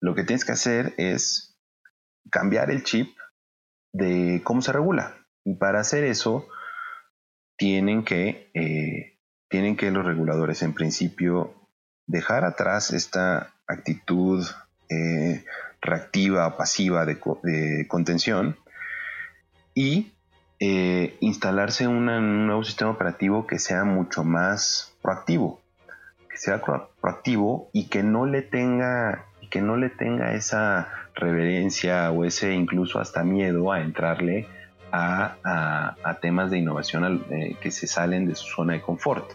lo que tienes que hacer es cambiar el chip de cómo se regula. Y para hacer eso, tienen que, eh, tienen que los reguladores en principio dejar atrás esta actitud eh, reactiva, pasiva de, contención y eh, instalarse un nuevo sistema operativo que sea mucho más proactivo, que sea proactivo y que no le tenga que no le tenga esa reverencia o ese incluso hasta miedo a entrarle a, temas de innovación eh, que se salen de su zona de confort.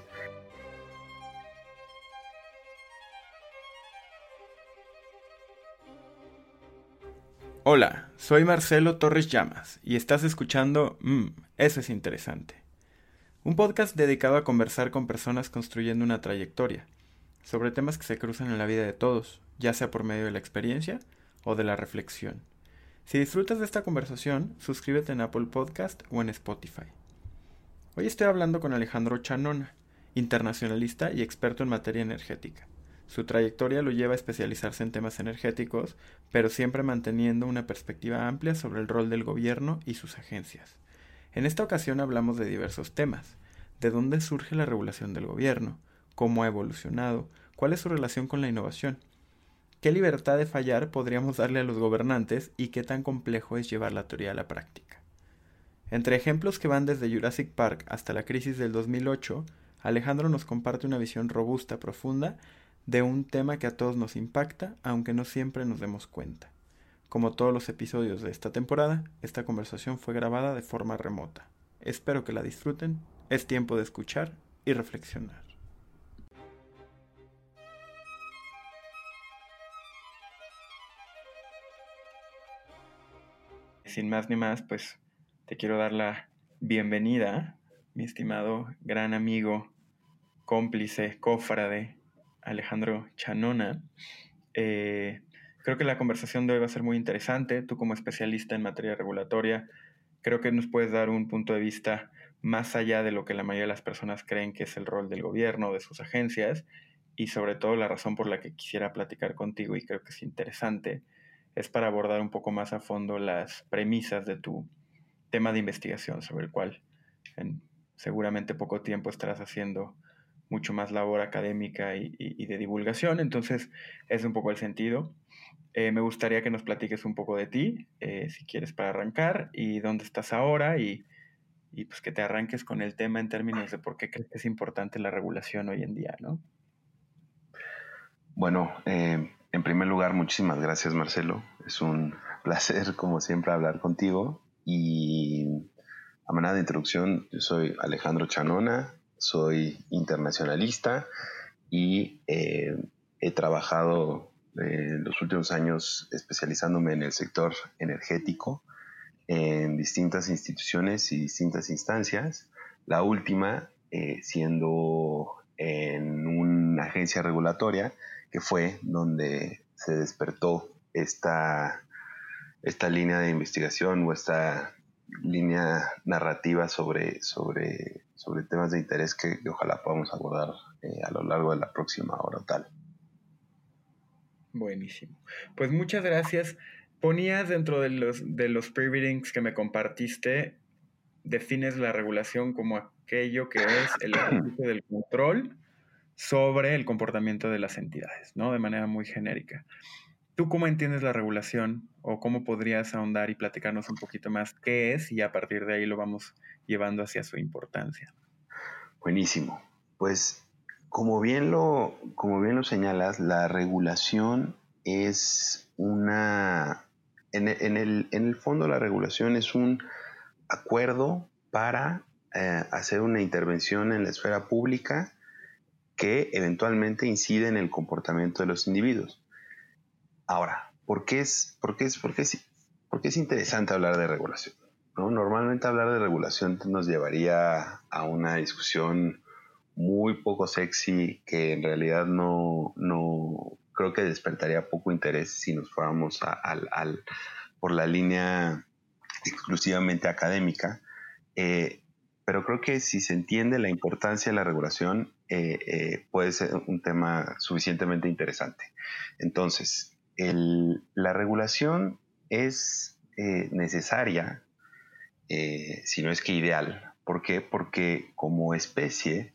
Hola, soy Marcelo Torres Llamas y estás escuchando Mmm, eso es interesante. Un podcast dedicado a conversar con personas construyendo una trayectoria, sobre temas que se cruzan en la vida de todos, ya sea por medio de la experiencia o de la reflexión. Si disfrutas de esta conversación, suscríbete en Apple Podcast o en Spotify. Hoy estoy hablando con Alejandro Chanona, internacionalista y experto en materia energética. Su trayectoria lo lleva a especializarse en temas energéticos, pero siempre manteniendo una perspectiva amplia sobre el rol del gobierno y sus agencias. En esta ocasión hablamos de diversos temas, de dónde surge la regulación del gobierno, cómo ha evolucionado, cuál es su relación con la innovación, qué libertad de fallar podríamos darle a los gobernantes y qué tan complejo es llevar la teoría a la práctica. Entre ejemplos que van desde Jurassic Park hasta la crisis del 2008, Alejandro nos comparte una visión robusta, profunda, de un tema que a todos nos impacta, aunque no siempre nos demos cuenta. Como todos los episodios de esta temporada, esta conversación fue grabada de forma remota. Espero que la disfruten, es tiempo de escuchar y reflexionar. Sin más ni más, pues te quiero dar la bienvenida, mi estimado gran amigo, cómplice, cofrade, Alejandro Chanona. Eh, creo que la conversación de hoy va a ser muy interesante. Tú como especialista en materia regulatoria, creo que nos puedes dar un punto de vista más allá de lo que la mayoría de las personas creen que es el rol del gobierno, de sus agencias, y sobre todo la razón por la que quisiera platicar contigo y creo que es interesante, es para abordar un poco más a fondo las premisas de tu tema de investigación, sobre el cual en seguramente poco tiempo estarás haciendo mucho más labor académica y, de divulgación, entonces es un poco el sentido. Eh, me gustaría que nos platiques un poco de ti, eh, si quieres, para arrancar, y dónde estás ahora, y, pues que te arranques con el tema en términos de por qué crees que es importante la regulación hoy en día, ¿no? Bueno, eh, en primer lugar, muchísimas gracias, Marcelo. Es un placer, como siempre, hablar contigo. Y a manera de introducción, yo soy Alejandro Chanona, soy internacionalista y eh, he trabajado en los últimos años especializándome en el sector energético en distintas instituciones y distintas instancias. La última eh, siendo en una agencia regulatoria que fue donde se despertó esta, esta línea de investigación o esta línea narrativa sobre, sobre, sobre temas de interés que, ojalá podamos abordar eh, a lo largo de la próxima hora tal. Buenísimo. Pues muchas gracias. Ponías dentro de los, de los pre-readings que me compartiste, defines la regulación como aquello que es el ejercicio del control sobre el comportamiento de las entidades, ¿no? De manera muy genérica. ¿Tú cómo entiendes la regulación o cómo podrías ahondar y platicarnos un poquito más qué es y a partir de ahí lo vamos llevando hacia su importancia? Buenísimo. Pues como bien lo, como bien lo señalas, la regulación es una... En, el, en el, fondo la regulación es un acuerdo para eh, hacer una intervención en la esfera pública que eventualmente incide en el comportamiento de los individuos. Ahora, ¿por qué es, por qué es, por qué es, interesante hablar de regulación? ¿no? Normalmente hablar de regulación nos llevaría a una discusión muy poco sexy que en realidad no, no creo que despertaría poco interés si nos fuéramos al, por la línea exclusivamente académica. Eh, pero creo que si se entiende la importancia de la regulación, eh, eh, puede ser un tema suficientemente interesante. Entonces, la regulación es eh, necesaria, si no es que ideal. ¿Por qué? Porque como especie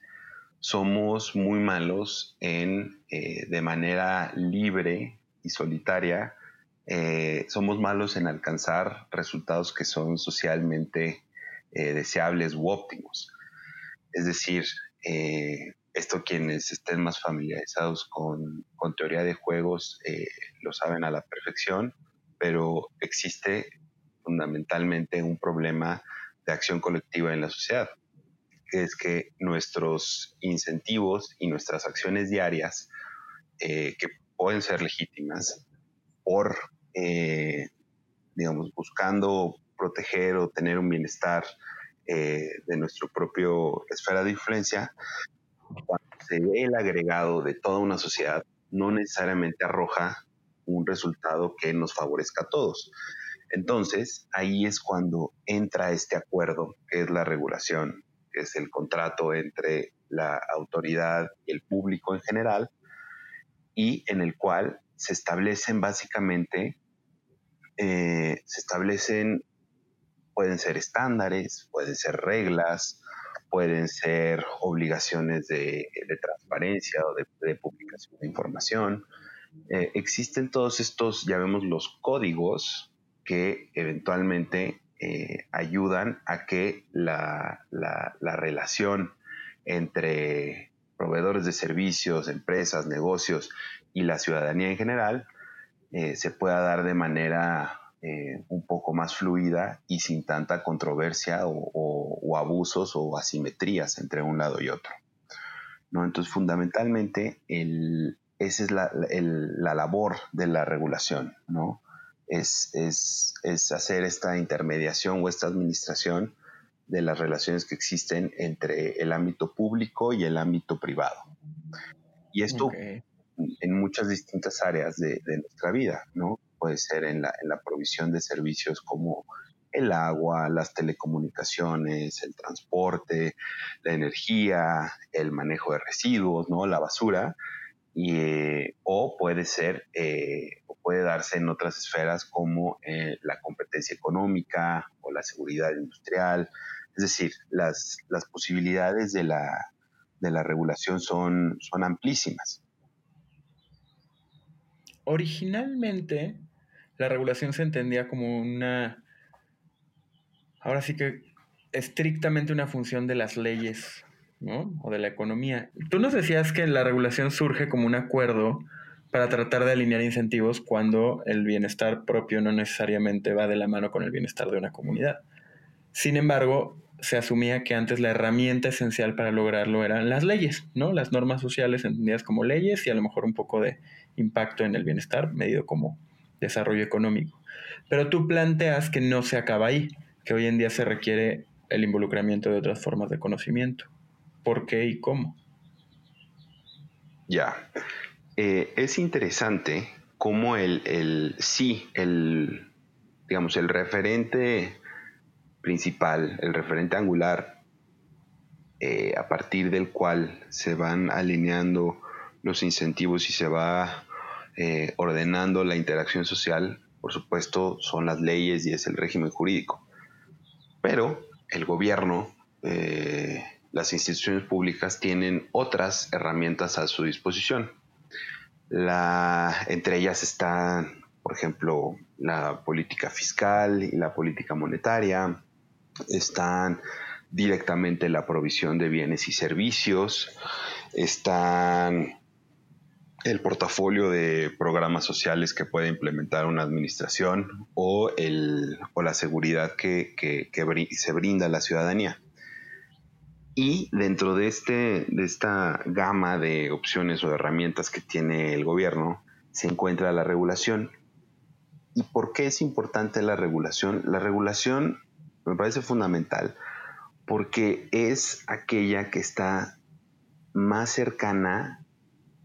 somos muy malos en, de manera libre y solitaria, somos malos en alcanzar resultados que son socialmente deseables u óptimos. Es decir, esto quienes estén más familiarizados con, teoría de juegos eh, lo saben a la perfección, pero existe fundamentalmente un problema de acción colectiva en la sociedad, que es que nuestros incentivos y nuestras acciones diarias, eh, que pueden ser legítimas, por, eh, digamos, buscando proteger o tener un bienestar de nuestro propio esfera de influencia, cuando se ve el agregado de toda una sociedad, no necesariamente arroja un resultado que nos favorezca a todos. Entonces, ahí es cuando entra este acuerdo, que es la regulación, que es el contrato entre la autoridad y el público en general, y en el cual se establecen básicamente, eh, se establecen, pueden ser estándares, pueden ser reglas, pueden ser obligaciones de, transparencia o de, publicación de información. Eh, existen todos estos, ya vemos los códigos que eventualmente eh, ayudan a que la, relación entre proveedores de servicios, empresas, negocios y la ciudadanía en general eh, se pueda dar de manera eh, un poco más fluida y sin tanta controversia o, abusos o asimetrías entre un lado y otro. ¿no? Entonces, fundamentalmente, esa es la, labor de la regulación, ¿no? Es, hacer esta intermediación o esta administración de las relaciones que existen entre el ámbito público y el ámbito privado. Y esto en muchas distintas áreas de, de, nuestra vida, ¿no? Puede ser en la, provisión de servicios como el agua, las telecomunicaciones, el transporte, la energía, el manejo de residuos, ¿no? la basura, y, o puede ser, eh, puede darse en otras esferas como eh, la competencia económica o la seguridad industrial. Es decir, las, las posibilidades de la, de la regulación son, son amplísimas. Originalmente, la regulación se entendía como una, ahora sí que estrictamente una función de las leyes, ¿no? O de la economía. Tú nos decías que la regulación surge como un acuerdo para tratar de alinear incentivos cuando el bienestar propio no necesariamente va de la mano con el bienestar de una comunidad. Sin embargo, se asumía que antes la herramienta esencial para lograrlo eran las leyes, ¿no? Las normas sociales entendidas como leyes y a lo mejor un poco de impacto en el bienestar medido como desarrollo económico. Pero tú planteas que no se acaba ahí, que hoy en día se requiere el involucramiento de otras formas de conocimiento. ¿Por qué y cómo? Ya. Eh, es interesante cómo el, el, sí, el, digamos, el referente principal, el referente angular, eh, a partir del cual se van alineando los incentivos y se va eh, ordenando la interacción social, por supuesto, son las leyes y es el régimen jurídico. Pero el gobierno, eh, las instituciones públicas tienen otras herramientas a su disposición. entre ellas están, por ejemplo, la política fiscal y la política monetaria, están directamente la provisión de bienes y servicios, están el portafolio de programas sociales que puede implementar una administración o, el, o la seguridad que, se brinda a la ciudadanía. Y dentro de, este, de esta gama de opciones o herramientas que tiene el gobierno se encuentra la regulación. ¿Y por qué es importante la regulación? La regulación me parece fundamental porque es aquella que está más cercana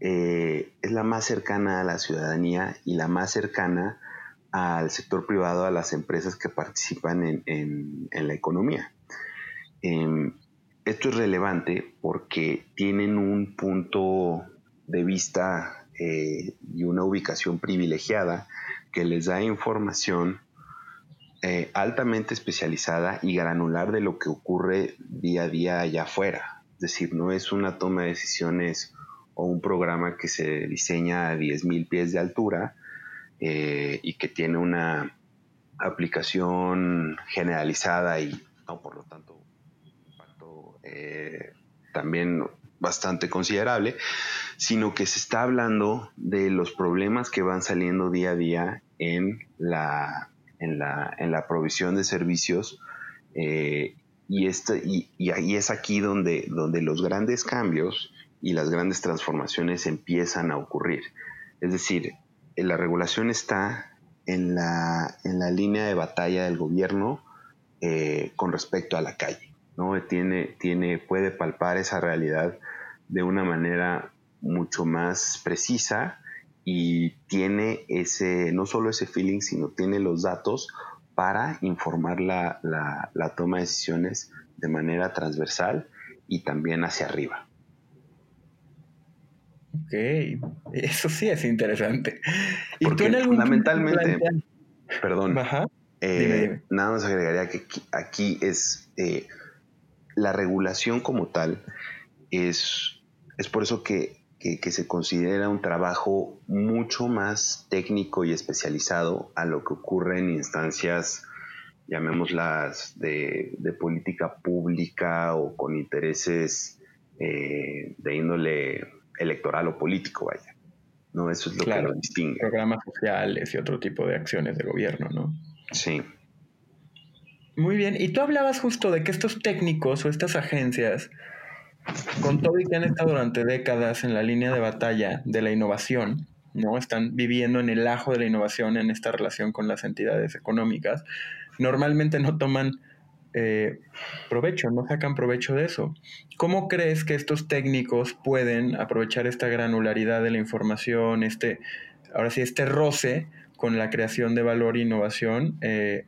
eh, es la más cercana a la ciudadanía y la más cercana al sector privado, a las empresas que participan en, la economía. Em, esto es relevante porque tienen un punto de vista eh, y una ubicación privilegiada que les da información eh, altamente especializada y granular de lo que ocurre día a día allá afuera. Es decir, no es una toma de decisiones o un programa que se diseña a 10.000 pies de altura eh, y que tiene una aplicación generalizada y no, por lo tanto, impacto eh, también bastante considerable, sino que se está hablando de los problemas que van saliendo día a día en la en la, en la provisión de servicios eh, y, este, y, y, es aquí donde, donde los grandes cambios y las grandes transformaciones empiezan a ocurrir. Es decir, la regulación está en la, en la línea de batalla del gobierno eh, con respecto a la calle. ¿no? Tiene, tiene, puede palpar esa realidad de una manera mucho más precisa y tiene ese, no solo ese feeling, sino tiene los datos para informar la, toma de decisiones de manera transversal y también hacia arriba. Ok, eso sí es interesante. ¿Y Porque fundamentalmente, perdón, eh, nada más agregaría que aquí, es eh, la regulación como tal, es, es por eso que que, se considera un trabajo mucho más técnico y especializado a lo que ocurre en instancias, llamémoslas, de, de política pública o con intereses eh, de índole electoral o político, vaya. ¿no? Eso es lo que lo distingue. Programas sociales y otro tipo de acciones de gobierno, ¿no? Sí. Muy bien. Y tú hablabas justo de que estos técnicos o estas agencias con todo y que han estado durante décadas en la línea de batalla de la innovación, ¿no? Están viviendo en el ajo de la innovación en esta relación con las entidades económicas, normalmente no toman eh, provecho, no sacan provecho de eso. ¿Cómo crees que estos técnicos pueden aprovechar esta granularidad de la información, este, ahora sí, este roce con la creación de valor e innovación? Eh,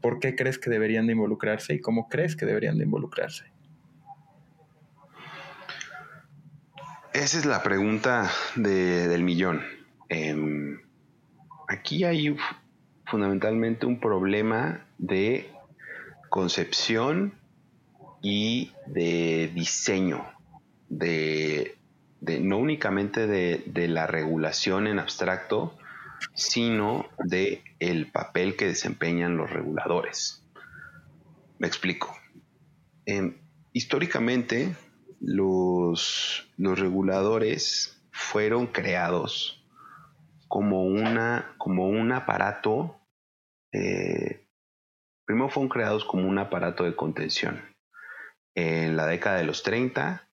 ¿Por qué crees que deberían de involucrarse y cómo crees que deberían de involucrarse? Esa es la pregunta del millón. Em, aquí hay fundamentalmente un problema de concepción y de diseño, de, no únicamente de, la regulación en abstracto, sino de el papel que desempeñan los reguladores. Me explico. Em, históricamente, los, los reguladores fueron creados como, una, como un aparato, eh, primero fueron creados como un aparato de contención. En la década de los 30,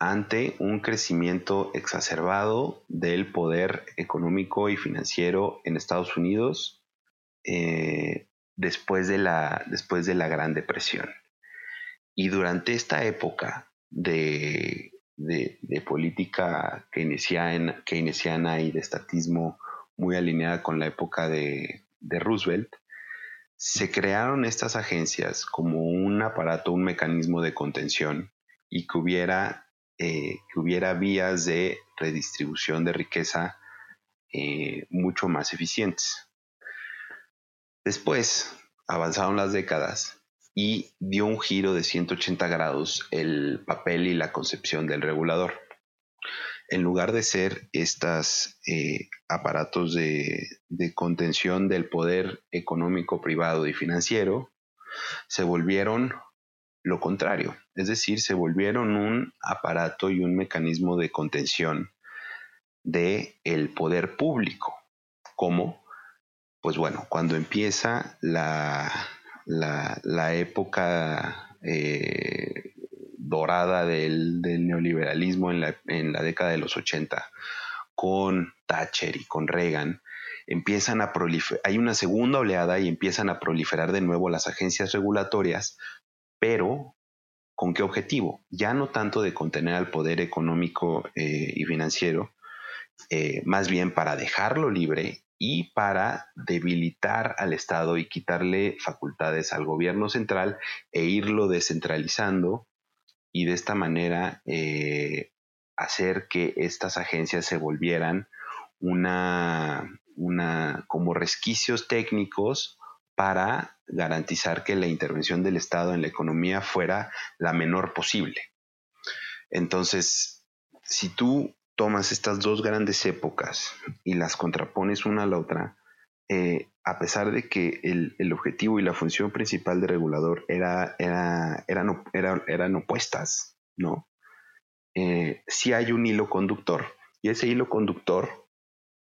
ante un crecimiento exacerbado del poder económico y financiero en Estados Unidos eh, después, de la, después de la Gran Depresión. Y durante esta época, de, política keynesiana, y de estatismo muy alineada con la época de, Roosevelt, se crearon estas agencias como un aparato, un mecanismo de contención y que hubiera, eh, que hubiera vías de redistribución de riqueza eh, mucho más eficientes. Después, avanzaron las décadas y dio un giro de 180 grados el papel y la concepción del regulador. En lugar de ser estos eh, aparatos de, contención del poder económico, privado y financiero, se volvieron lo contrario, es decir, se volvieron un aparato y un mecanismo de contención del el poder público. ¿Cómo? Pues bueno, cuando empieza la, la, época eh, dorada del, neoliberalismo en la, década de los 80, con Thatcher y con Reagan, empiezan a proliferar, hay una segunda oleada y empiezan a proliferar de nuevo las agencias regulatorias, pero ¿con qué objetivo? Ya no tanto de contener al poder económico eh, y financiero, eh, más bien para dejarlo libre y para debilitar al Estado y quitarle facultades al gobierno central e irlo descentralizando y de esta manera eh, hacer que estas agencias se volvieran una, una, como resquicios técnicos para garantizar que la intervención del Estado en la economía fuera la menor posible. Entonces, si tú tomas estas dos grandes épocas y las contrapones una a la otra, eh, a pesar de que el, objetivo y la función principal del regulador era, era, eran, eran opuestas, ¿no? Eh, sí hay un hilo conductor y ese hilo conductor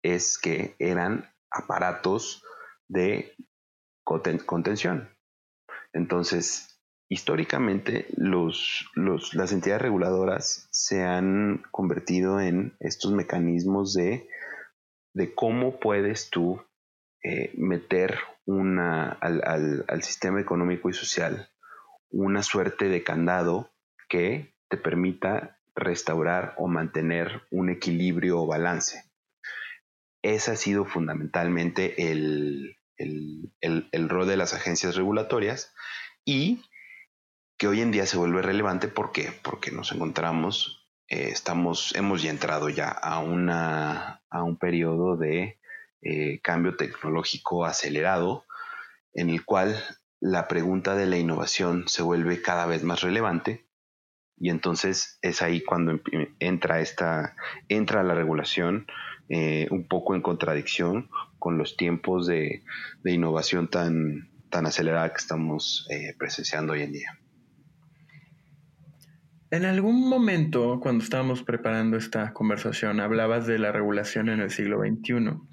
es que eran aparatos de contención. Entonces, históricamente los, las entidades reguladoras se han convertido en estos mecanismos de, de cómo puedes tú eh, meter una, al, al, sistema económico y social una suerte de candado que te permita restaurar o mantener un equilibrio o balance. Ese ha sido fundamentalmente el, el, rol de las agencias regulatorias y que hoy en día se vuelve relevante. ¿Por qué? Porque nos encontramos, eh, estamos, hemos ya entrado ya a, una, a un periodo de eh, cambio tecnológico acelerado en el cual la pregunta de la innovación se vuelve cada vez más relevante y entonces es ahí cuando entra esta entra la regulación eh, un poco en contradicción con los tiempos de, innovación tan, tan acelerada que estamos eh, presenciando hoy en día. En algún momento, cuando estábamos preparando esta conversación, hablabas de la regulación en el siglo XXI.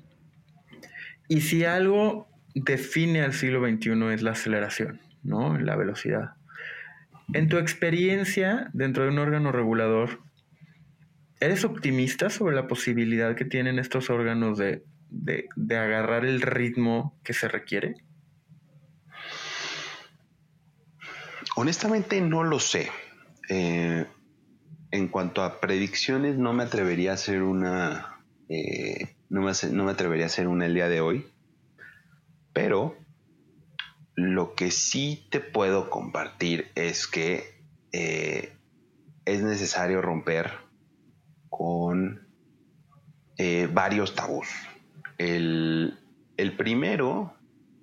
Y si algo define al siglo XXI es la aceleración, ¿no? La velocidad. En tu experiencia dentro de un órgano regulador, ¿eres optimista sobre la posibilidad que tienen estos órganos de, agarrar el ritmo que se requiere? Honestamente no lo sé. Eh, en cuanto a predicciones, no me atrevería a hacer una. Eh, no, me, no, me, atrevería a hacer una el día de hoy. Pero lo que sí te puedo compartir es que eh, es necesario romper con varios tabús. El, el primero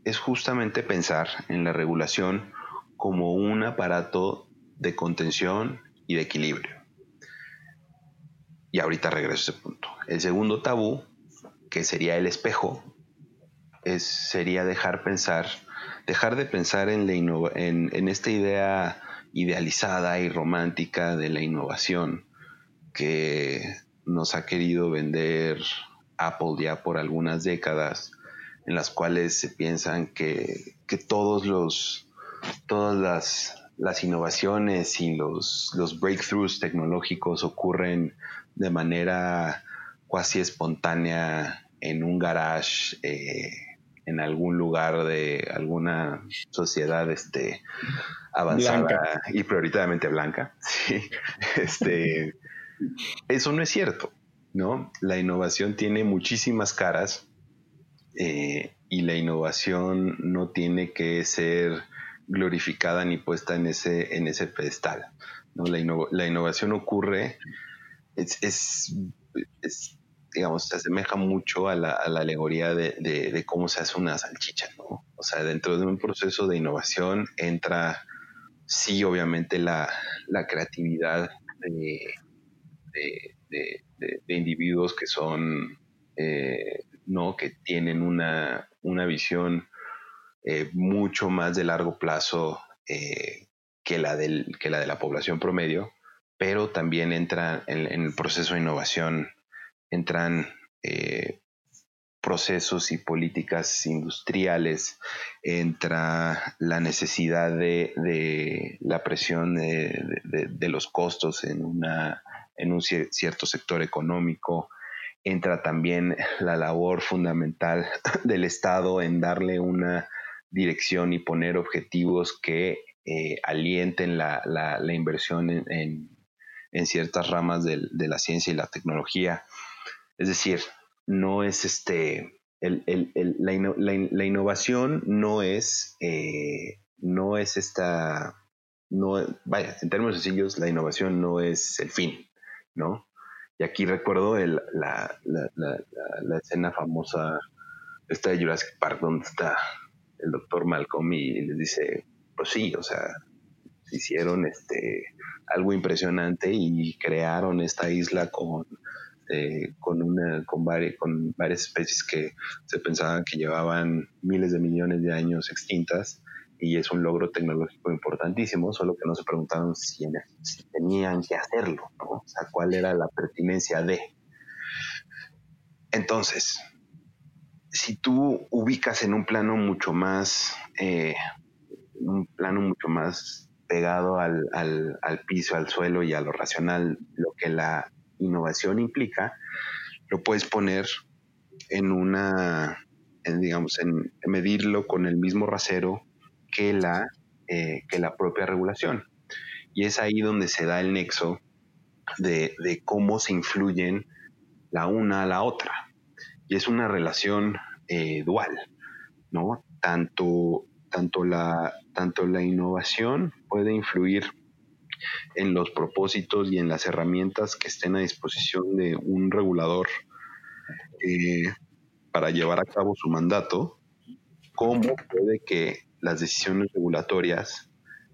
es justamente pensar en la regulación como un aparato de contención y de equilibrio. Y ahorita regreso a ese punto. El segundo tabú, que sería el espejo, es, sería dejar pensar, dejar de pensar en, la en, esta idea idealizada y romántica de la innovación que nos ha querido vender Apple ya por algunas décadas, en las cuales se piensan que, que todos los, todas las, las innovaciones y los, los breakthroughs tecnológicos ocurren de manera cuasi espontánea en un garage, eh, en algún lugar de alguna sociedad este, avanzada y prioritariamente blanca. Este, eso no es cierto, ¿no? La innovación tiene muchísimas caras eh, y la innovación no tiene que ser glorificada ni puesta en ese, en ese pedestal. ¿no? La, la innovación ocurre, es, es, digamos, se asemeja mucho a la, alegoría de, cómo se hace una salchicha, ¿no? O sea, dentro de un proceso de innovación entra, sí, obviamente, la, creatividad de, individuos que son, eh, ¿no? Que tienen una, una visión eh, mucho más de largo plazo eh, que, la del, que la de la población promedio, pero también entra en, el proceso de innovación, entran eh, procesos y políticas industriales, entra la necesidad de, la presión de, los costos en, una, en un cierto sector económico, entra también la labor fundamental del Estado en darle una dirección y poner objetivos que eh, alienten la, inversión en, ciertas ramas de, la ciencia y la tecnología. Es decir, no es este, la, innovación no es, eh, no es esta, no, vaya, en términos sencillos, la innovación no es el fin, ¿no? Y aquí recuerdo el, la, la, la, la, escena famosa, esta de Jurassic Park, donde está el doctor Malcolm y les dice, pues sí, o sea, hicieron este algo impresionante y crearon esta isla con eh, con, una, con, con varias especies que se pensaban que llevaban miles de millones de años extintas y es un logro tecnológico importantísimo, solo que no se preguntaron si, tenían que hacerlo, o sea, cuál era la pertinencia de. Entonces, si tú ubicas en un plano mucho más, eh, un plano mucho más pegado al, al, piso, al suelo y a lo racional, lo que la innovación implica, lo puedes poner en una, digamos, en medirlo con el mismo rasero que la, eh, que la propia regulación. Y es ahí donde se da el nexo de, cómo se influyen la una a la otra. Y es una relación eh, dual, ¿no? Tanto, tanto, la, tanto la innovación puede influir en los propósitos y en las herramientas que estén a disposición de un regulador eh, para llevar a cabo su mandato, cómo puede que las decisiones regulatorias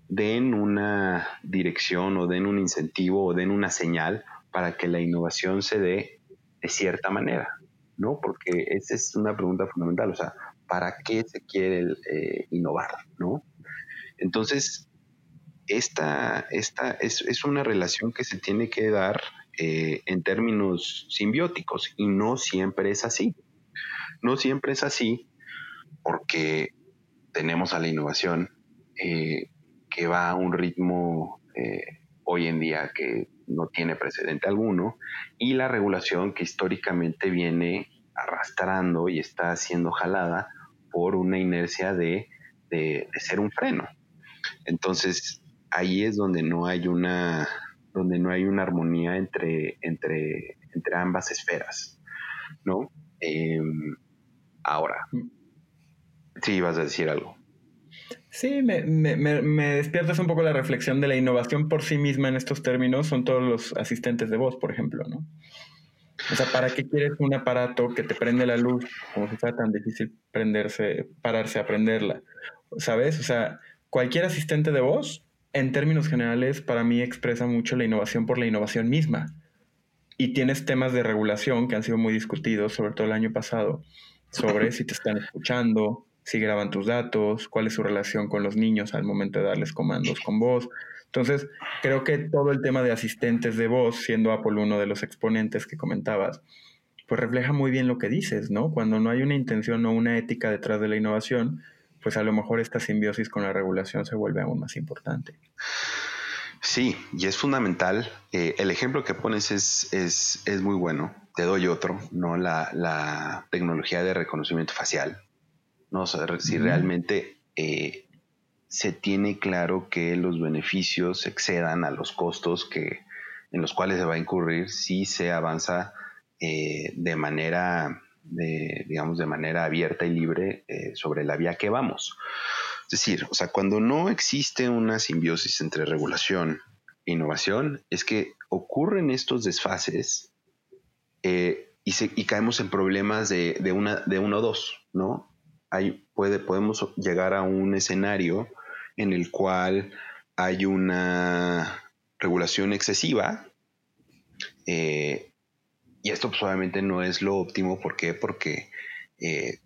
den una dirección o den un incentivo o den una señal para que la innovación se dé de cierta manera, ¿no? Porque esa es una pregunta fundamental, o sea, ¿para qué se quiere eh, innovar, ¿no? Entonces, esta, esta es, una relación que se tiene que dar eh, en términos simbióticos y no siempre es así. No siempre es así porque tenemos a la innovación eh, que va a un ritmo eh, hoy en día que no tiene precedente alguno y la regulación que históricamente viene arrastrando y está siendo jalada por una inercia de, de ser un freno. Entonces, ahí es donde no hay una, donde no hay una armonía entre, entre, entre ambas esferas, ¿no? Em, ahora, sí, vas a decir algo. Sí, me, me, me, despiertas un poco la reflexión de la innovación por sí misma en estos términos, son todos los asistentes de voz, por ejemplo, ¿no? O sea, ¿para qué quieres un aparato que te prende la luz como si fuera tan difícil prenderse, pararse a prenderla? ¿Sabes? O sea, cualquier asistente de voz en términos generales, para mí expresa mucho la innovación por la innovación misma. Y tienes temas de regulación que han sido muy discutidos, sobre todo el año pasado, sobre si te están escuchando, si graban tus datos, cuál es su relación con los niños al momento de darles comandos con voz. Entonces, creo que todo el tema de asistentes de voz, siendo Apple uno de los exponentes que comentabas, pues refleja muy bien lo que dices, ¿no? Cuando no hay una intención o una ética detrás de la innovación, pues a lo mejor esta simbiosis con la regulación se vuelve aún más importante. Sí, y es fundamental. Eh, el ejemplo que pones es, es, es, muy bueno. Te doy otro, ¿no? La, la tecnología de reconocimiento facial. ¿no? si realmente eh, se tiene claro que los beneficios excedan a los costos que, en los cuales se va a incurrir si se avanza eh, de manera de, digamos, de manera abierta y libre eh, sobre la vía que vamos. Es decir, o sea, cuando no existe una simbiosis entre regulación e innovación, es que ocurren estos desfases eh, y, caemos en problemas de, una, de uno o dos, ¿no? Hay, puede, podemos llegar a un escenario en el cual hay una regulación excesiva eh, y esto pues, obviamente no es lo óptimo. ¿Por qué? Porque eh,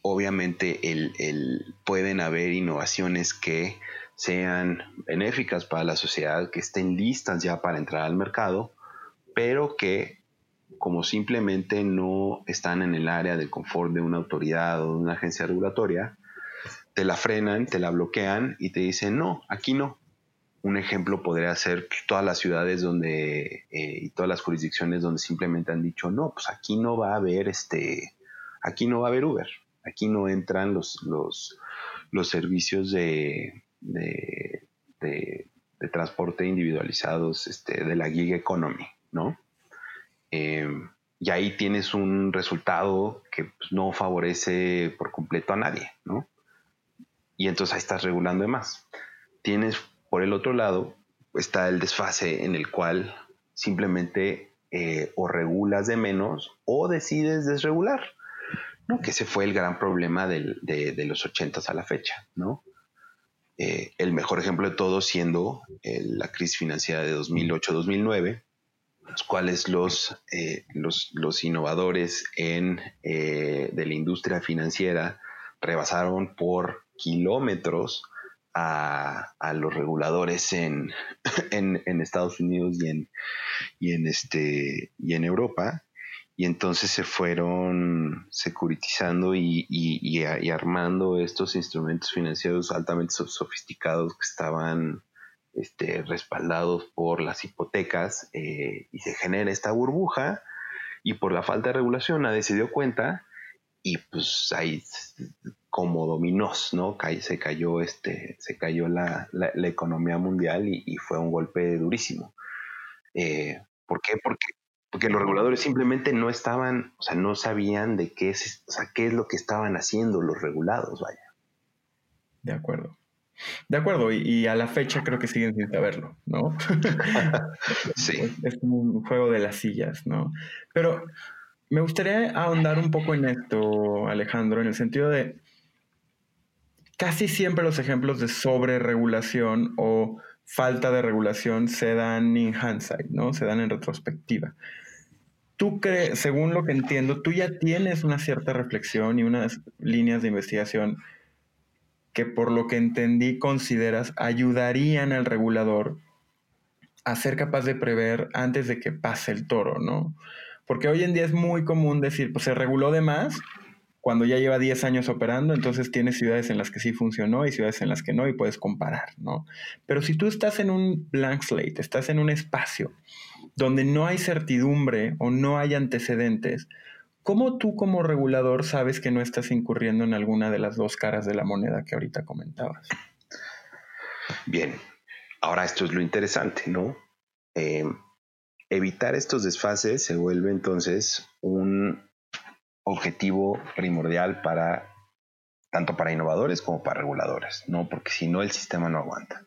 obviamente el, pueden haber innovaciones que sean benéficas para la sociedad, que estén listas ya para entrar al mercado, pero que como simplemente no están en el área del confort de una autoridad o de una agencia regulatoria, te la frenan, te la bloquean y te dicen, no, aquí no, un ejemplo podría ser todas las ciudades donde eh, y todas las jurisdicciones donde simplemente han dicho no, pues aquí no va a haber este, aquí no va a haber Uber, aquí no entran los, los, los servicios de, de, transporte individualizados este, de la gig economy, ¿no? Em, y ahí tienes un resultado que pues, no favorece por completo a nadie, ¿no? Y entonces ahí estás regulando de más. Tienes por el otro lado está el desfase en el cual simplemente eh, o regulas de menos o decides desregular. Que ese fue el gran problema de, los ochentas a la fecha. Eh, el mejor ejemplo de todo siendo eh, la crisis financiera de 2008-2009, los cuales los, los, los, innovadores en, de la industria financiera rebasaron por kilómetros a, los reguladores en, en, Estados Unidos y en, y en, este, y en Europa. Y entonces se fueron securitizando y, y, armando estos instrumentos financieros altamente sofisticados que estaban este, respaldados por las hipotecas eh, y se genera esta burbuja y por la falta de regulación nadie se dio cuenta y pues ahí como dominós, ¿no? se cayó, este, se cayó la, economía mundial y, fue un golpe durísimo. Eh, ¿Por qué? Porque, porque los reguladores simplemente no estaban, o sea, no sabían de qué es, o sea, qué es lo que estaban haciendo los regulados, vaya. De acuerdo. De acuerdo, y, a la fecha creo que siguen sin saberlo, ¿no? sí. Es un juego de las sillas, ¿no? Pero me gustaría ahondar un poco en esto, Alejandro, en el sentido de casi siempre los ejemplos de sobreregulación o falta de regulación se dan en hindsight, ¿no? Se dan en retrospectiva. Tú crees, según lo que entiendo, tú ya tienes una cierta reflexión y unas líneas de investigación que por lo que entendí consideras ayudarían al regulador a ser capaz de prever antes de que pase el toro, ¿no? Porque hoy en día es muy común decir, pues se reguló de más cuando ya lleva 10 años operando, entonces tienes ciudades en las que sí funcionó y ciudades en las que no y puedes comparar, ¿no? Pero si tú estás en un blank slate, estás en un espacio donde no hay certidumbre o no hay antecedentes, ¿cómo tú como regulador sabes que no estás incurriendo en alguna de las dos caras de la moneda que ahorita comentabas? Bien, ahora esto es lo interesante, ¿no? Eh, Evitar estos desfases se vuelve entonces un objetivo primordial para tanto para innovadores como para reguladores, ¿no? Porque si no el sistema no aguanta.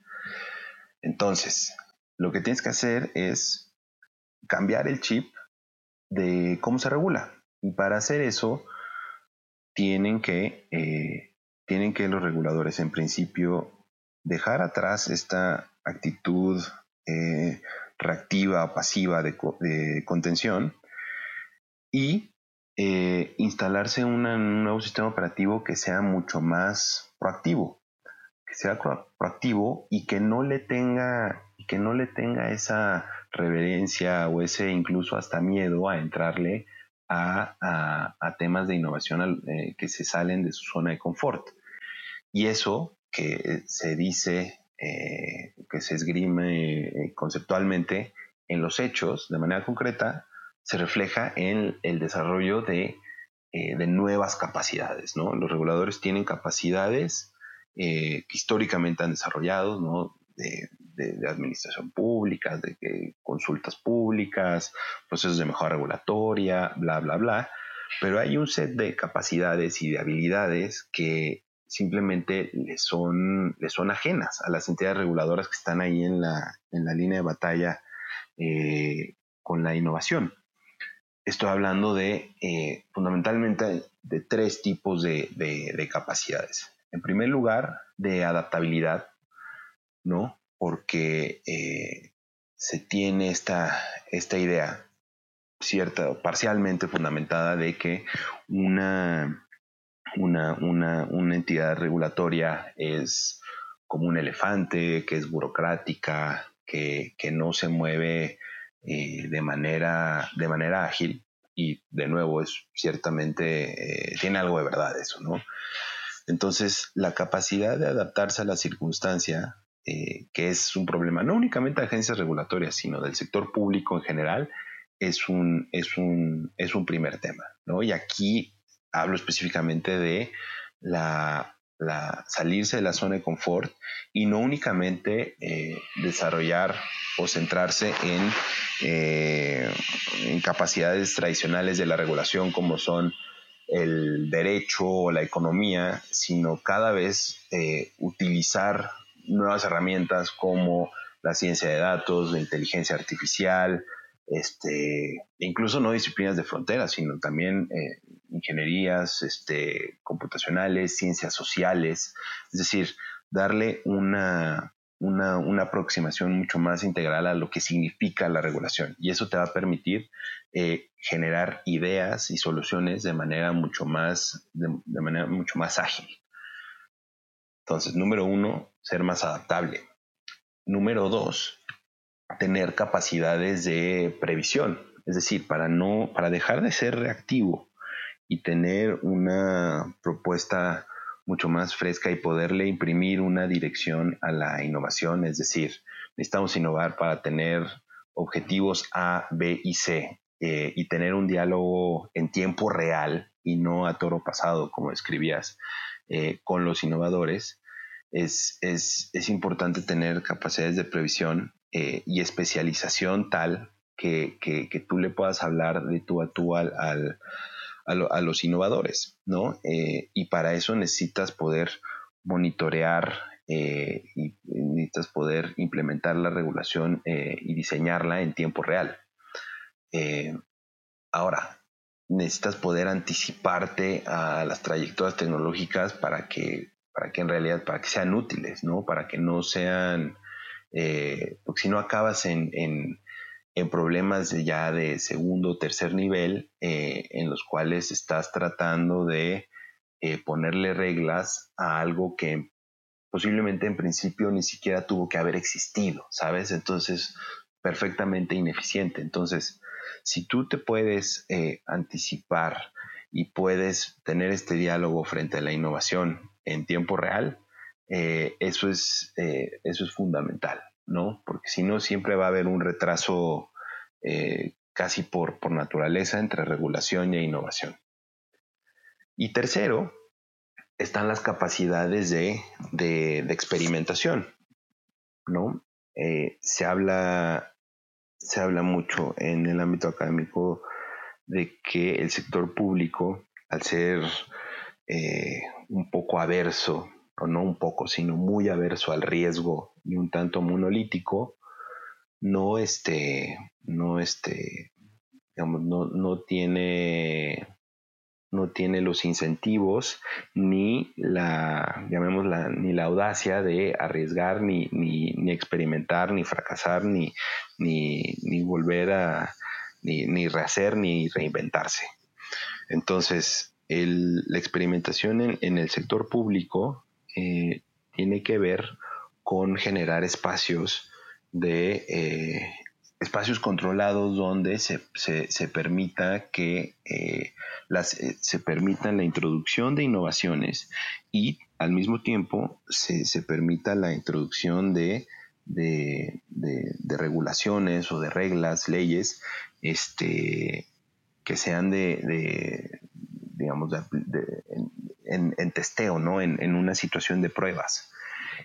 Entonces, lo que tienes que hacer es cambiar el chip de cómo se regula. Y para hacer eso, tienen que, eh, tienen que los reguladores en principio dejar atrás esta actitud eh, reactiva, pasiva de, contención y eh, instalarse un nuevo sistema operativo que sea mucho más proactivo, que sea proactivo y que no le tenga que no le tenga esa reverencia o ese incluso hasta miedo a entrarle a, temas de innovación eh, que se salen de su zona de confort. Y eso que se dice eh, que se esgrime conceptualmente en los hechos de manera concreta se refleja en el desarrollo de, eh, nuevas capacidades. ¿no? Los reguladores tienen capacidades que históricamente han desarrollado, de, administración pública, de, consultas públicas, procesos de mejora regulatoria, bla, bla, bla. Pero hay un set de capacidades y de habilidades que simplemente le son, son ajenas a las entidades reguladoras que están ahí en la, en la línea de batalla eh, con la innovación. Estoy hablando de eh, fundamentalmente de tres tipos de, capacidades. En primer lugar, de adaptabilidad, ¿no? Porque eh, se tiene esta, esta idea cierta, parcialmente fundamentada de que una, una, una, una entidad regulatoria es como un elefante, que es burocrática, que, no se mueve eh, de, manera, de manera ágil. Y de nuevo, es ciertamente, eh, tiene algo de verdad eso, ¿no? Entonces, la capacidad de adaptarse a la circunstancia, eh, que es un problema no únicamente de agencias regulatorias, sino del sector público en general, es un, es un, es un primer tema, ¿no? Y aquí hablo específicamente de la, salirse de la zona de confort y no únicamente eh, desarrollar o centrarse en, eh, en capacidades tradicionales de la regulación como son el derecho o la economía, sino cada vez eh, utilizar nuevas herramientas como la ciencia de datos, la inteligencia artificial, este, incluso no disciplinas de frontera, sino también ingenierías este, computacionales, ciencias sociales, es decir, darle una, una, aproximación mucho más integral a lo que significa la regulación. Y eso te va a permitir eh, generar ideas y soluciones de manera mucho más, de, manera mucho más ágil. Entonces, número uno, ser más adaptable. Número dos, tener capacidades de previsión. Es decir, para no, para dejar de ser reactivo y tener una propuesta mucho más fresca y poderle imprimir una dirección a la innovación. Es decir, necesitamos innovar para tener objetivos A, B y C eh, y tener un diálogo en tiempo real y no a toro pasado, como escribías, eh, con los innovadores. Es, importante tener capacidades de previsión eh, y especialización tal que, tú le puedas hablar de tú a al, a, los innovadores, ¿no? Eh, y para eso necesitas poder monitorear eh, y necesitas poder implementar la regulación eh, y diseñarla en tiempo real. ahora, necesitas poder anticiparte a las trayectorias tecnológicas para que, para que en realidad, para que sean útiles, ¿no? Para que no sean, porque si no acabas en en problemas ya de segundo o tercer nivel eh, en los cuales estás tratando de eh, ponerle reglas a algo que posiblemente en principio ni siquiera tuvo que haber existido, ¿sabes? Entonces, perfectamente ineficiente. Entonces, si tú te puedes eh, anticipar y puedes tener este diálogo frente a la innovación en tiempo real, eso, es, eso es fundamental. ¿No? Porque si no, siempre va a haber un retraso eh, casi por, por naturaleza entre regulación e innovación. Y tercero, están las capacidades de, de, experimentación, ¿no? Eh, se, habla, se habla mucho en el ámbito académico de que el sector público, al ser eh, un poco averso o no un poco, sino muy averso al riesgo y un tanto monolítico, no este, no este, digamos, no, no tiene no tiene los incentivos ni la, llamémosla, ni la audacia de arriesgar, ni, ni, experimentar, ni fracasar, ni, ni, volver a, ni, rehacer, ni reinventarse. Entonces, la experimentación en, el sector público eh, tiene que ver con generar espacios de eh, espacios controlados donde se, permita que eh, las, se permita la introducción de innovaciones y al mismo tiempo se, permita la introducción de, de, regulaciones o de reglas, leyes, este, que sean de, digamos, en, testeo, ¿no? En, una situación de pruebas.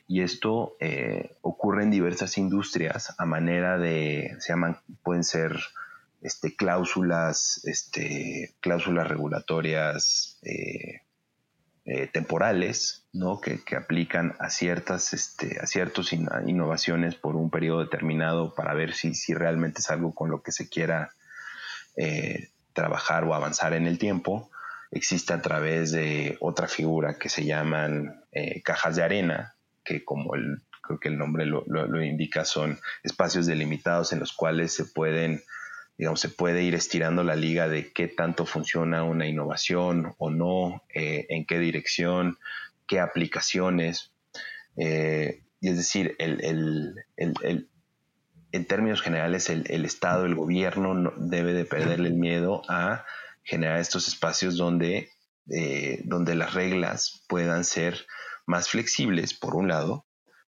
Y esto eh, ocurre en diversas industrias a manera de, se llaman, pueden ser este, cláusulas, este, cláusulas regulatorias eh, eh, temporales, ¿no? Que, aplican a ciertas, este, a ciertas innovaciones por un periodo determinado para ver si, si realmente es algo con lo que se quiera trabajar o avanzar en el tiempo existe a través de otra figura que se llaman cajas de arena, que como el, creo que el nombre lo, indica, son espacios delimitados en los cuales se pueden, digamos, se puede ir estirando la liga de qué tanto funciona una innovación o no, eh, en qué dirección, qué aplicaciones. Eh, y es decir, el, en términos generales, el, Estado, el gobierno no debe de perderle el miedo a generar estos espacios donde, eh, donde las reglas puedan ser más flexibles, por un lado,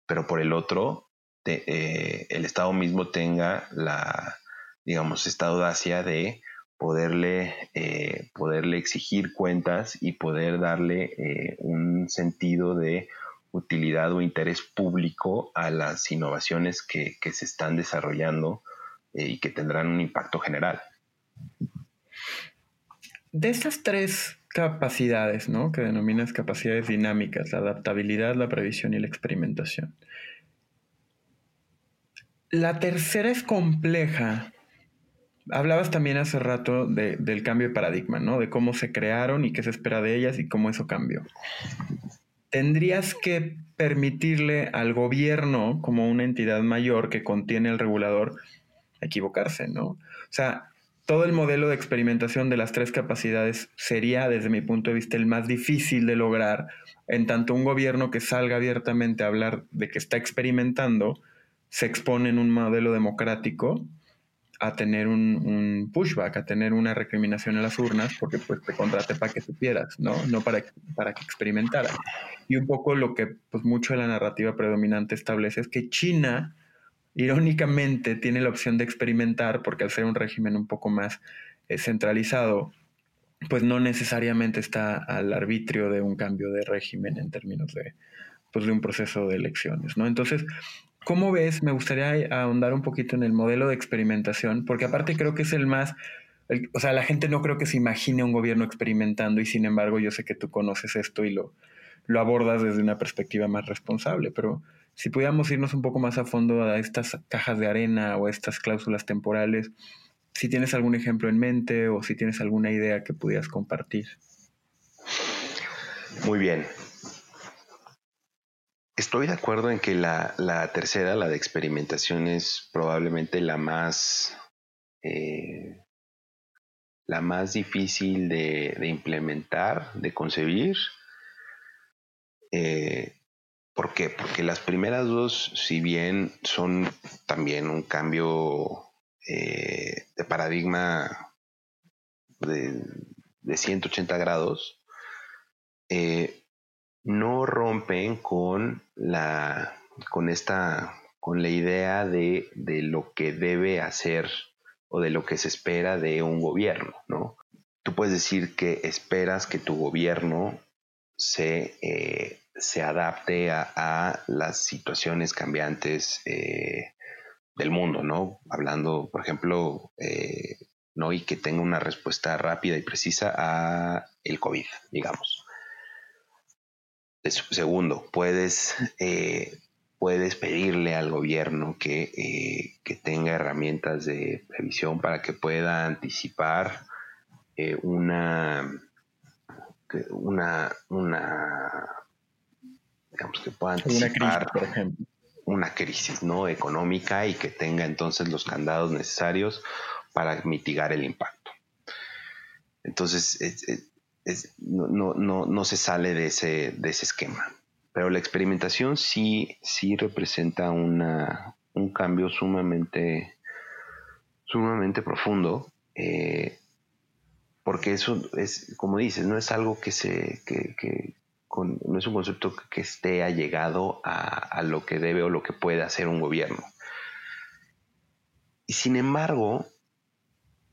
pero por el otro, eh, el Estado mismo tenga la, digamos, esta audacia de poderle, eh, poderle exigir cuentas y poder darle un sentido de utilidad o interés público a las innovaciones que, que se están desarrollando y que tendrán un impacto general. De estas tres capacidades, ¿no? Que denominas capacidades dinámicas, la adaptabilidad, la previsión y la experimentación. La tercera es compleja hablabas también hace rato del cambio de paradigma, ¿no? De cómo se crearon y qué se espera de ellas y cómo eso cambió. Tendrías que permitirle al gobierno, como una entidad mayor que contiene el regulador, equivocarse, ¿no? O sea, todo el modelo de experimentación de las tres capacidades sería, desde mi punto de vista, el más difícil de lograr, en tanto un gobierno que salga abiertamente a hablar de que está experimentando, se expone en un modelo democrático a tener un, pushback, a tener una recriminación en las urnas, porque pues te contrate para que supieras, ¿no? No para, para que experimentara. Y un poco lo que pues mucho de la narrativa predominante establece es que China, irónicamente, tiene la opción de experimentar, porque al ser un régimen un poco más eh, centralizado, pues no necesariamente está al arbitrio de un cambio de régimen en términos de, pues, de un proceso de elecciones, ¿no? Entonces, ¿Cómo ves? Me gustaría ahondar un poquito en el modelo de experimentación, porque aparte creo que es el más, o sea, la gente no creo que se imagine un gobierno experimentando y sin embargo yo sé que tú conoces esto y lo, lo abordas desde una perspectiva más responsable, pero si pudiéramos irnos un poco más a fondo a estas cajas de arena o estas cláusulas temporales, si tienes algún ejemplo en mente o si tienes alguna idea que pudieras compartir. Muy bien. Estoy de acuerdo en que la, tercera, la de experimentación, es probablemente la más, eh, la más difícil de, implementar, de concebir. Eh, ¿Por qué? Porque las primeras dos, si bien son también un cambio eh, de paradigma de, de 180 grados, no rompen con la con esta con la idea de, lo que debe hacer o de lo que se espera de un gobierno, ¿no? Tú puedes decir que esperas que tu gobierno se, eh, se adapte a, las situaciones cambiantes eh, del mundo, ¿no? Hablando, por ejemplo, eh, ¿no? Y que tenga una respuesta rápida y precisa a el COVID, digamos. Segundo, puedes, eh, puedes pedirle al gobierno eh, que, tenga herramientas de previsión para que pueda anticipar una, una, una, digamos que pueda anticipar por ejemplo. una crisis ¿no? económica y que tenga entonces los candados necesarios para mitigar el impacto. Entonces, no, no, no, se sale de ese, de ese esquema. Pero la experimentación sí, sí representa una, un cambio sumamente, sumamente profundo, eh, porque eso es, como dices, no es algo que se, que, no es un concepto que esté allegado a, lo que debe o lo que puede hacer un gobierno. Y sin embargo,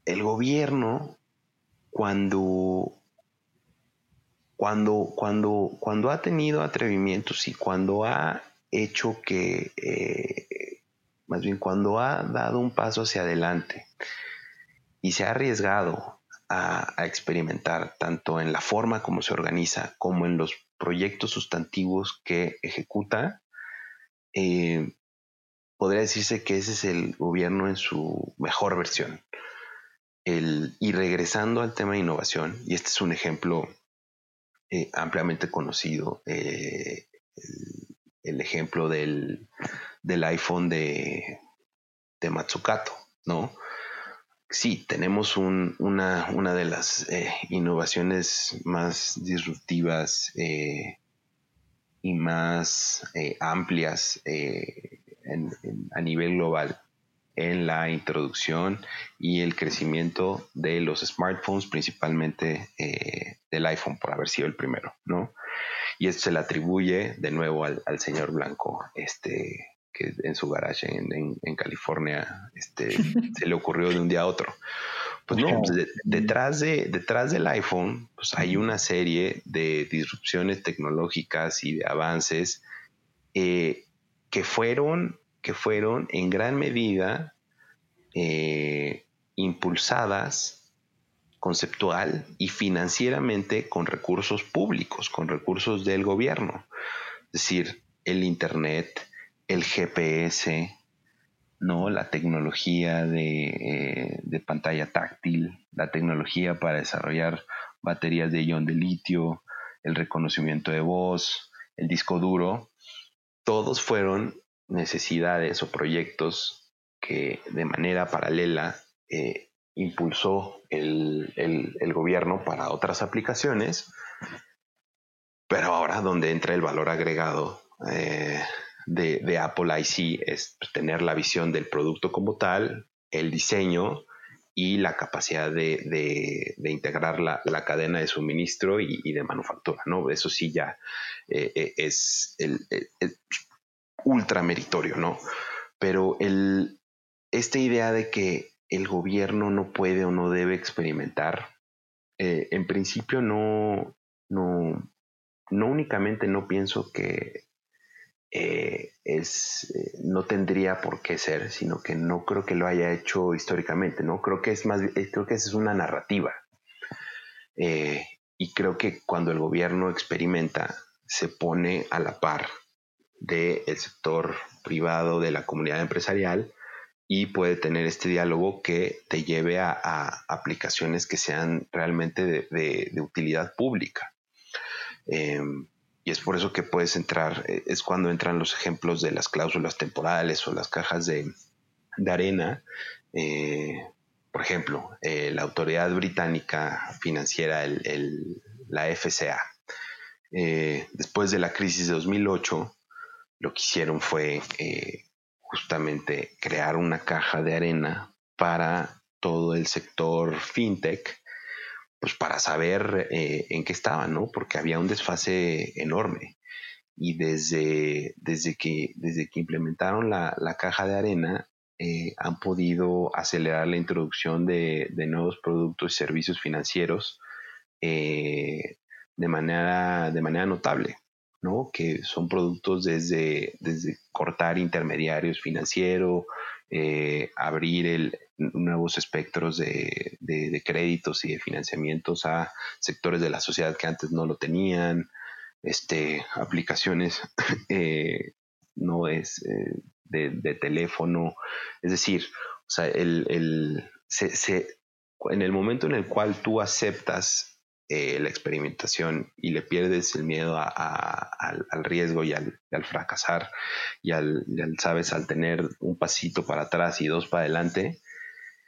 el gobierno, cuando cuando, cuando, cuando ha tenido atrevimientos y cuando ha hecho que, eh, más bien cuando ha dado un paso hacia adelante y se ha arriesgado a, experimentar tanto en la forma como se organiza como en los proyectos sustantivos que ejecuta, eh, podría decirse que ese es el gobierno en su mejor versión. y regresando al tema de innovación, y este es un ejemplo eh, ampliamente conocido eh, el, ejemplo del, iPhone de, de, Matsukato, ¿no? Sí, tenemos una, de las eh, innovaciones más disruptivas y más amplias a nivel global en la introducción y el crecimiento de los smartphones, principalmente eh, del iPhone, por haber sido el primero, ¿no? Y esto se le atribuye de nuevo al, señor Blanco, este, que en su garage en, California este, se le ocurrió de un día a otro. Pues no, pues detrás, de, detrás del iPhone pues hay una serie de disrupciones tecnológicas y de avances eh, que fueron que fueron en gran medida eh, impulsadas conceptual y financieramente con recursos públicos, con recursos del gobierno. Es decir, el Internet, el GPS, ¿no? La tecnología de, de, pantalla táctil, la tecnología para desarrollar baterías de ion de litio, el reconocimiento de voz, el disco duro, todos fueron necesidades o proyectos que de manera paralela eh, impulsó el, gobierno para otras aplicaciones, pero ahora donde entra el valor agregado eh, de, Apple IC es tener la visión del producto como tal, el diseño y la capacidad de, integrar la, cadena de suministro y, de manufactura, ¿no? Eso sí ya eh, es el, ultra meritorio, ¿no? Pero el, esta idea de que el gobierno no puede o no debe experimentar, eh, en principio no, no, no únicamente no pienso que eh, es, eh, no tendría por qué ser, sino que no creo que lo haya hecho históricamente, ¿no? Creo que es más, creo que es una narrativa. y creo que cuando el gobierno experimenta, se pone a la par del sector privado, de la comunidad empresarial, y puede tener este diálogo que te lleve a, aplicaciones que sean realmente de, utilidad pública. Em, y es por eso que puedes entrar, eh, es cuando entran los ejemplos de las cláusulas temporales o las cajas de, arena. Eh, por ejemplo, eh, la autoridad británica financiera, la FCA, después de la crisis de 2008, lo que hicieron fue justamente crear una caja de arena para todo el sector fintech, pues para saber eh, en qué estaba, ¿no? Porque había un desfase enorme. Y desde, desde, que, desde que implementaron la, caja de arena, eh, han podido acelerar la introducción de, nuevos productos y servicios financieros de, manera, de manera notable que son productos desde, desde cortar intermediarios financieros, eh, abrir el, nuevos espectros de, créditos y de financiamientos a sectores de la sociedad que antes no lo tenían, este, aplicaciones eh, no es eh, de, teléfono, es decir, o sea, el, en el momento en el cual tú aceptas eh, la experimentación y le pierdes el miedo al, riesgo y al, fracasar y al, sabes, al tener un pasito para atrás y dos para adelante,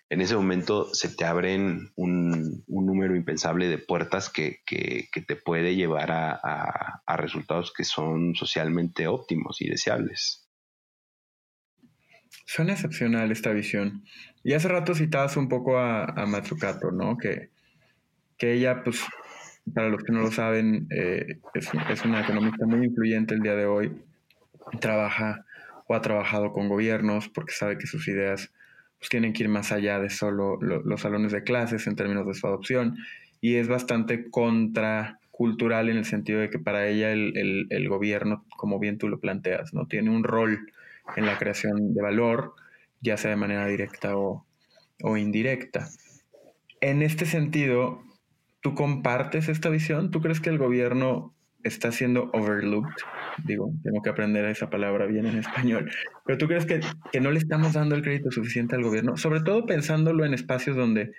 en ese momento se te abren un, número impensable de puertas que, te puede llevar a, resultados que son socialmente óptimos y deseables. Suena excepcional esta visión. Y hace rato citabas un poco a, a Matsukato, ¿no? Que, que ella, pues, para los que no lo saben, eh, es, es, una economista muy influyente el día de hoy. Trabaja o ha trabajado con gobiernos porque sabe que sus ideas pues, tienen que ir más allá de solo los salones de clases en términos de su adopción y es bastante contracultural en el sentido de que para ella el, el, gobierno, como bien tú lo planteas, no tiene un rol en la creación de valor, ya sea de manera directa o, o indirecta. En este sentido, ¿Tú compartes esta visión? ¿Tú crees que el gobierno está siendo overlooked? Digo, tengo que aprender esa palabra bien en español. Pero ¿tú crees que, no le estamos dando el crédito suficiente al gobierno? Sobre todo pensándolo en espacios donde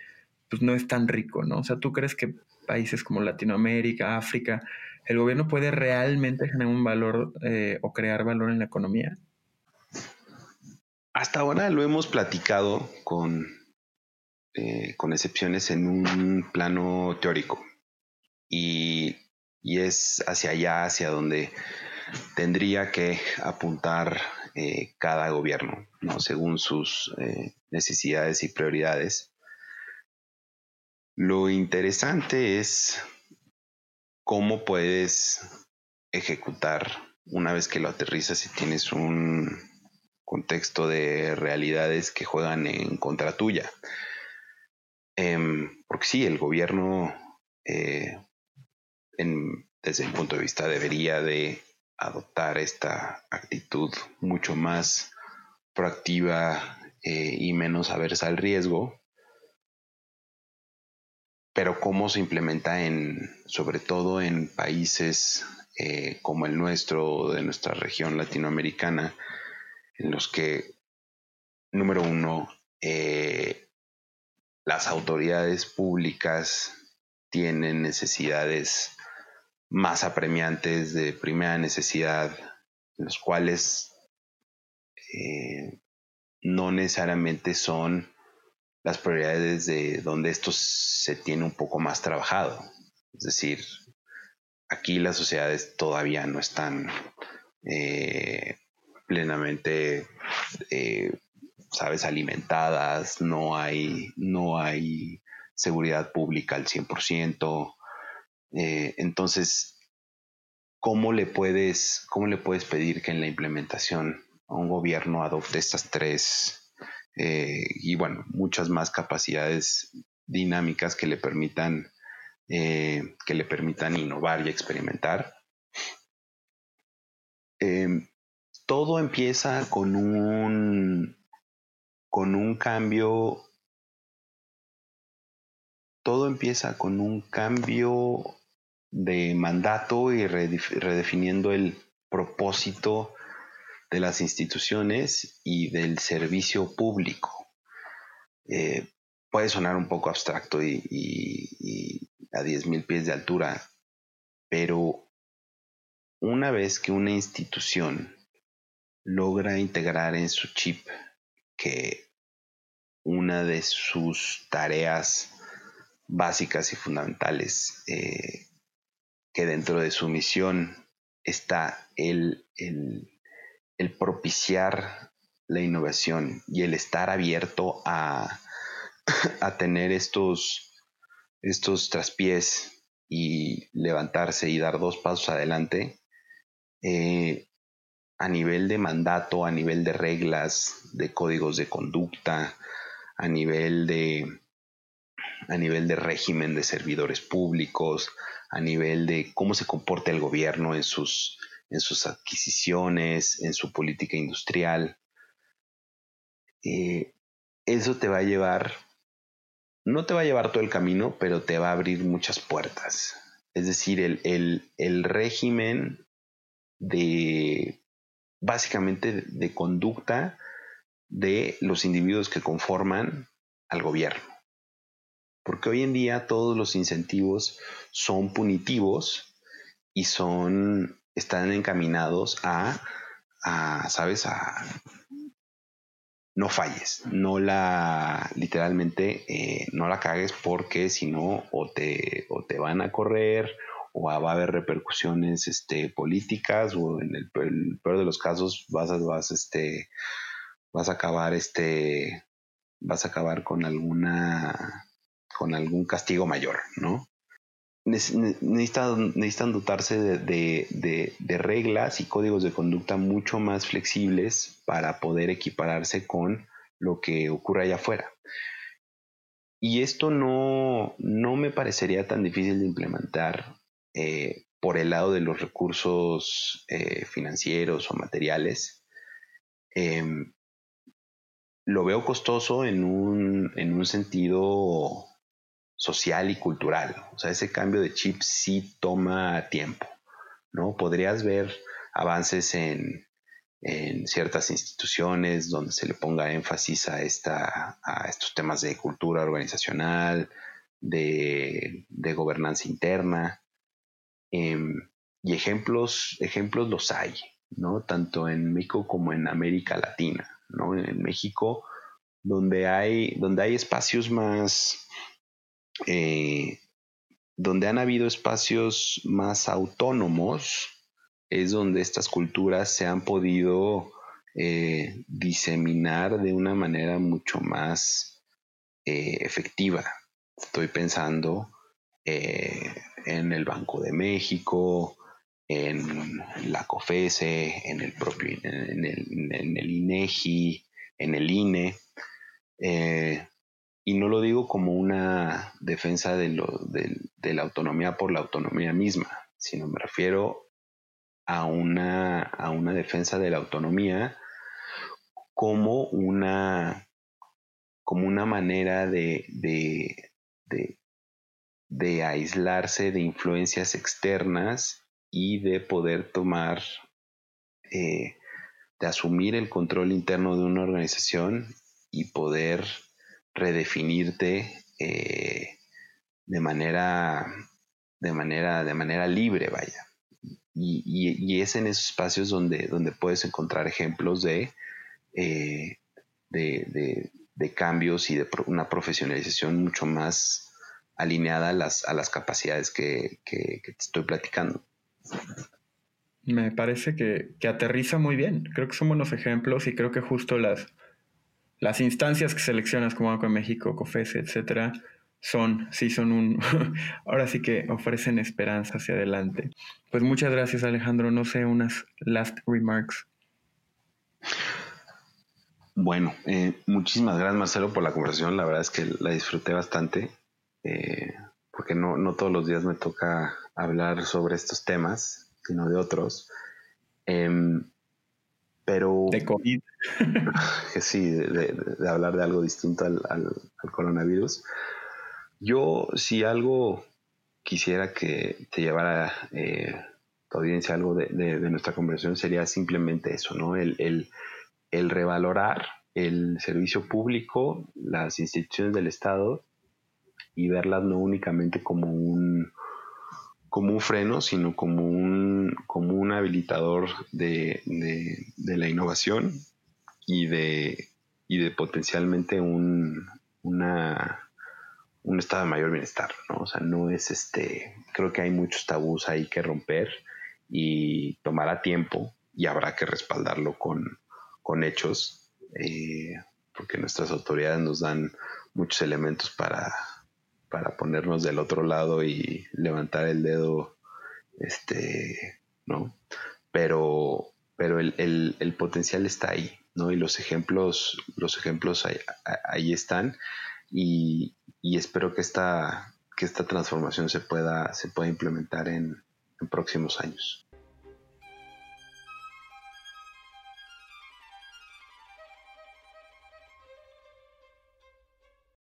pues, no es tan rico, ¿no? O sea, ¿tú crees que países como Latinoamérica, África, el gobierno puede realmente generar un valor eh, o crear valor en la economía? Hasta ahora lo hemos platicado con eh, con excepciones en un plano teórico. Y, es hacia allá, hacia donde tendría que apuntar eh, cada gobierno, ¿no? según sus eh, necesidades y prioridades. Lo interesante es cómo puedes ejecutar una vez que lo aterrizas y tienes un contexto de realidades que juegan en contra tuya. Em, porque sí, el gobierno, eh, desde mi punto de vista, debería de adoptar esta actitud mucho más proactiva eh, y menos aversa al riesgo. Pero cómo se implementa en, sobre todo en países eh, como el nuestro, de nuestra región latinoamericana, en los que número uno, eh, las autoridades públicas tienen necesidades más apremiantes de primera necesidad, los cuales eh, no necesariamente son las prioridades de donde esto se tiene un poco más trabajado. Es decir, aquí las sociedades todavía no están eh, plenamente, eh, sabes, alimentadas, no hay, no hay seguridad pública al 100%. Eh, entonces, ¿cómo le, puedes, ¿cómo le puedes pedir que en la implementación un gobierno adopte estas tres y, bueno, muchas más capacidades dinámicas que le permitan que le permitan innovar y experimentar? Em, todo empieza con un, con un cambio, todo empieza con un cambio de mandato y redefiniendo el propósito de las instituciones y del servicio público. Eh, puede sonar un poco abstracto y, y a 10.000 pies de altura, pero una vez que una institución logra integrar en su chip que una de sus tareas básicas y fundamentales, eh, que dentro de su misión está el, el, propiciar la innovación y el estar abierto a, a tener estos, estos traspiés y levantarse y dar dos pasos adelante, eh, a nivel de mandato, a nivel de reglas, de códigos de conducta, a nivel de a nivel de régimen de servidores públicos, a nivel de cómo se comporta el gobierno en sus, en sus adquisiciones, en su política industrial. Eh, eso te va a llevar, no te va a llevar todo el camino, pero te va a abrir muchas puertas. Es decir, el, el, el régimen de básicamente de conducta de los individuos que conforman al gobierno. Porque hoy en día todos los incentivos son punitivos y son están encaminados a, sabes, a no falles, no la literalmente eh, no la cagues porque si no o te, o te van a correr o va a haber repercusiones este, políticas o en el, peor de los casos vas a, vas, este, vas a acabar este, vas a acabar con alguna con algún castigo mayor, ¿no? Necesitan, necesitan dotarse de, de, reglas y códigos de conducta mucho más flexibles para poder equipararse con lo que ocurre allá afuera. Y esto no, no me parecería tan difícil de implementar eh, por el lado de los recursos eh, financieros o materiales, em, lo veo costoso en un, en un sentido social y cultural. O sea, ese cambio de chip sí toma tiempo, ¿no? Podrías ver avances en, en ciertas instituciones donde se le ponga énfasis a, esta, a estos temas de cultura organizacional, de, de gobernanza interna, Em, y ejemplos, ejemplos los hay, ¿no? Tanto en México como en América Latina, ¿no? En México, donde hay, donde hay espacios más, eh, donde han habido espacios más autónomos, es donde estas culturas se han podido eh, diseminar de una manera mucho más eh, efectiva. Estoy pensando en el Banco de México, en la COFESE, en el propio, en el, INEGI, en el INE. Eh, y no lo digo como una defensa de, la autonomía por la autonomía misma, sino me refiero a una, a una defensa de la autonomía como una, como una manera de, de aislarse de influencias externas y de poder tomar, eh, de asumir el control interno de una organización y poder redefinirte eh, de manera de manera de manera libre vaya y, es en esos espacios donde, donde puedes encontrar ejemplos de, eh, de, cambios y de una profesionalización mucho más alineada a las, a las capacidades que, que, te estoy platicando. Me parece que, que, aterriza muy bien. Creo que son buenos ejemplos y creo que justo las, las instancias que seleccionas como Banco de México, COFESE, etcétera, son, sí son un, ahora sí que ofrecen esperanza hacia adelante. Pues muchas gracias Alejandro, no sé, unas last remarks. Bueno, eh, muchísimas gracias Marcelo por la conversación, la verdad es que la disfruté bastante, eh, porque no, no todos los días me toca hablar sobre estos temas, sino de otros. Em, pero... De COVID. sí, de, hablar de algo distinto al, al coronavirus. Yo, si algo quisiera que te llevara eh, tu audiencia algo de, nuestra conversación, sería simplemente eso, ¿no? El, el, revalorar el servicio público, las instituciones del Estado y verlas no únicamente como un como un freno, sino como un, como un habilitador de, de la innovación y de, y de potencialmente un, una, un estado de mayor bienestar, ¿no? O sea, no es este, creo que hay muchos tabús ahí que romper y tomará tiempo y habrá que respaldarlo con, con hechos, eh, porque nuestras autoridades nos dan muchos elementos para, para ponernos del otro lado y levantar el dedo, este, ¿no? Pero, pero el, el, potencial está ahí, ¿no? Y los ejemplos, los ejemplos ahí, ahí están y, espero que esta, que esta transformación se pueda, se pueda implementar en, en próximos años.